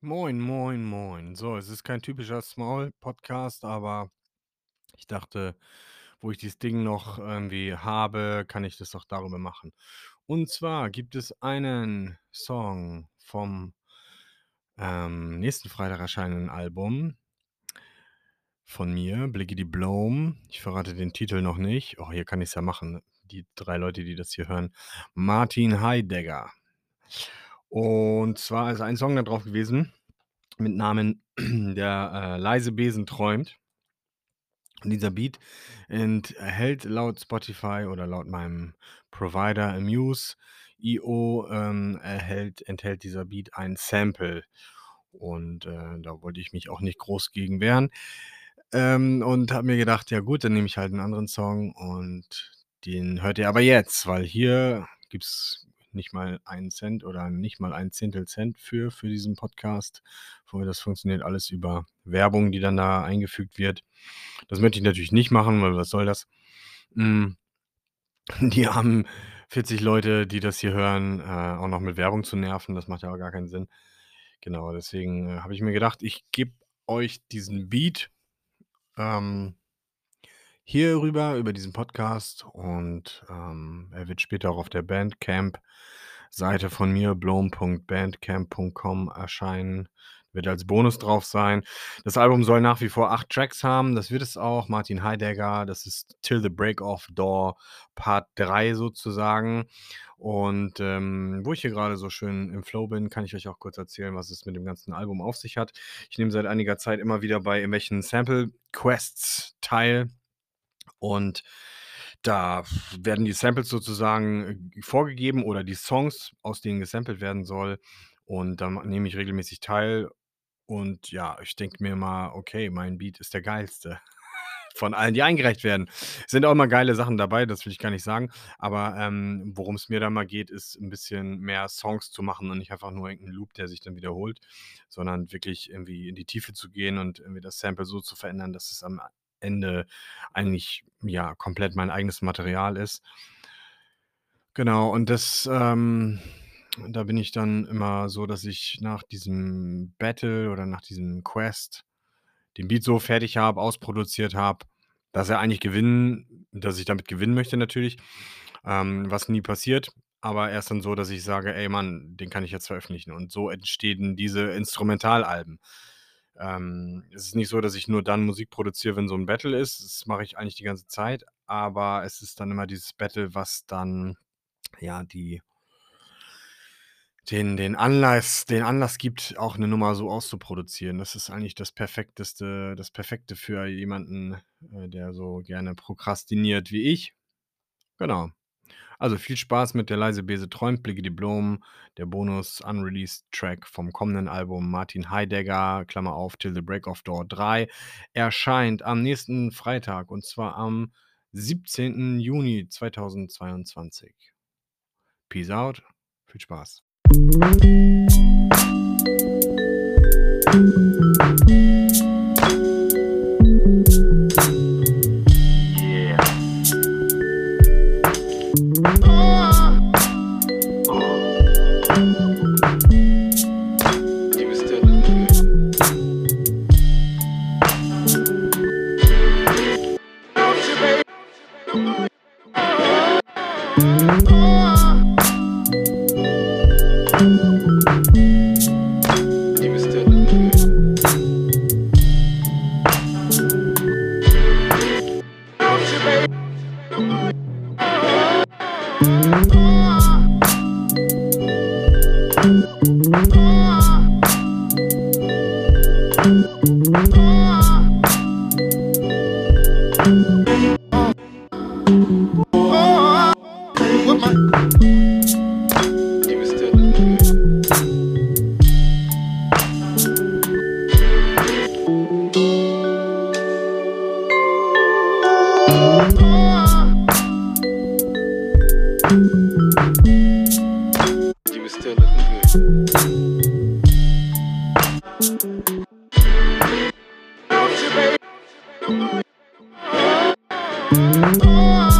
Moin, moin, moin. So, es ist kein typischer Small-Podcast, aber ich dachte, wo ich dieses Ding noch irgendwie habe, kann ich das doch darüber machen. Und zwar gibt es einen Song vom ähm, nächsten Freitag erscheinenden Album von mir, Blickety Bloom. Ich verrate den Titel noch nicht. Oh, hier kann ich es ja machen. Die drei Leute, die das hier hören. Martin Heidegger. Und zwar ist ein Song da drauf gewesen mit Namen Der äh, leise Besen träumt. Und dieser Beat enthält laut Spotify oder laut meinem Provider Amuse.io ähm, enthält dieser Beat ein Sample. Und äh, da wollte ich mich auch nicht groß gegen wehren. Ähm, und habe mir gedacht, ja gut, dann nehme ich halt einen anderen Song und den hört ihr aber jetzt, weil hier gibt es nicht mal einen Cent oder nicht mal ein Zehntel Cent für, für diesen Podcast. Das funktioniert alles über Werbung, die dann da eingefügt wird. Das möchte ich natürlich nicht machen, weil was soll das? Hm, die haben 40 Leute, die das hier hören, äh, auch noch mit Werbung zu nerven, das macht ja auch gar keinen Sinn. Genau, deswegen äh, habe ich mir gedacht, ich gebe euch diesen Beat ähm, hier rüber, über diesen Podcast und ähm, er wird später auch auf der Bandcamp-Seite von mir, bloom.bandcamp.com, erscheinen. Wird als Bonus drauf sein. Das Album soll nach wie vor acht Tracks haben. Das wird es auch. Martin Heidegger, das ist Till the Break of Door Part 3 sozusagen. Und ähm, wo ich hier gerade so schön im Flow bin, kann ich euch auch kurz erzählen, was es mit dem ganzen Album auf sich hat. Ich nehme seit einiger Zeit immer wieder bei irgendwelchen Sample Quests teil. Und da werden die Samples sozusagen äh, vorgegeben oder die Songs, aus denen gesampelt werden soll. Und da nehme ich regelmäßig teil. Und ja, ich denke mir mal, okay, mein Beat ist der geilste von allen, die eingereicht werden. Sind auch immer geile Sachen dabei, das will ich gar nicht sagen. Aber ähm, worum es mir da mal geht, ist ein bisschen mehr Songs zu machen und nicht einfach nur irgendeinen Loop, der sich dann wiederholt, sondern wirklich irgendwie in die Tiefe zu gehen und irgendwie das Sample so zu verändern, dass es am Ende eigentlich ja komplett mein eigenes Material ist. Genau, und das, ähm, da bin ich dann immer so, dass ich nach diesem Battle oder nach diesem Quest den Beat so fertig habe, ausproduziert habe, dass er eigentlich gewinnen, dass ich damit gewinnen möchte natürlich, ähm, was nie passiert. Aber erst dann so, dass ich sage, ey Mann, den kann ich jetzt veröffentlichen. Und so entstehen diese Instrumentalalben. Ähm, es ist nicht so, dass ich nur dann Musik produziere, wenn so ein Battle ist. Das mache ich eigentlich die ganze Zeit. Aber es ist dann immer dieses Battle, was dann ja die den, den Anlass, den Anlass gibt, auch eine Nummer so auszuproduzieren. Das ist eigentlich das perfekteste, das Perfekte für jemanden, äh, der so gerne prokrastiniert wie ich. Genau. Also viel Spaß mit der leise Bese träumt, Blicke Diplom, der Bonus Unreleased Track vom kommenden Album Martin Heidegger, Klammer auf, Till the Break of Door 3, erscheint am nächsten Freitag und zwar am 17. Juni 2022. Peace out, viel Spaß. Thank you. Oh.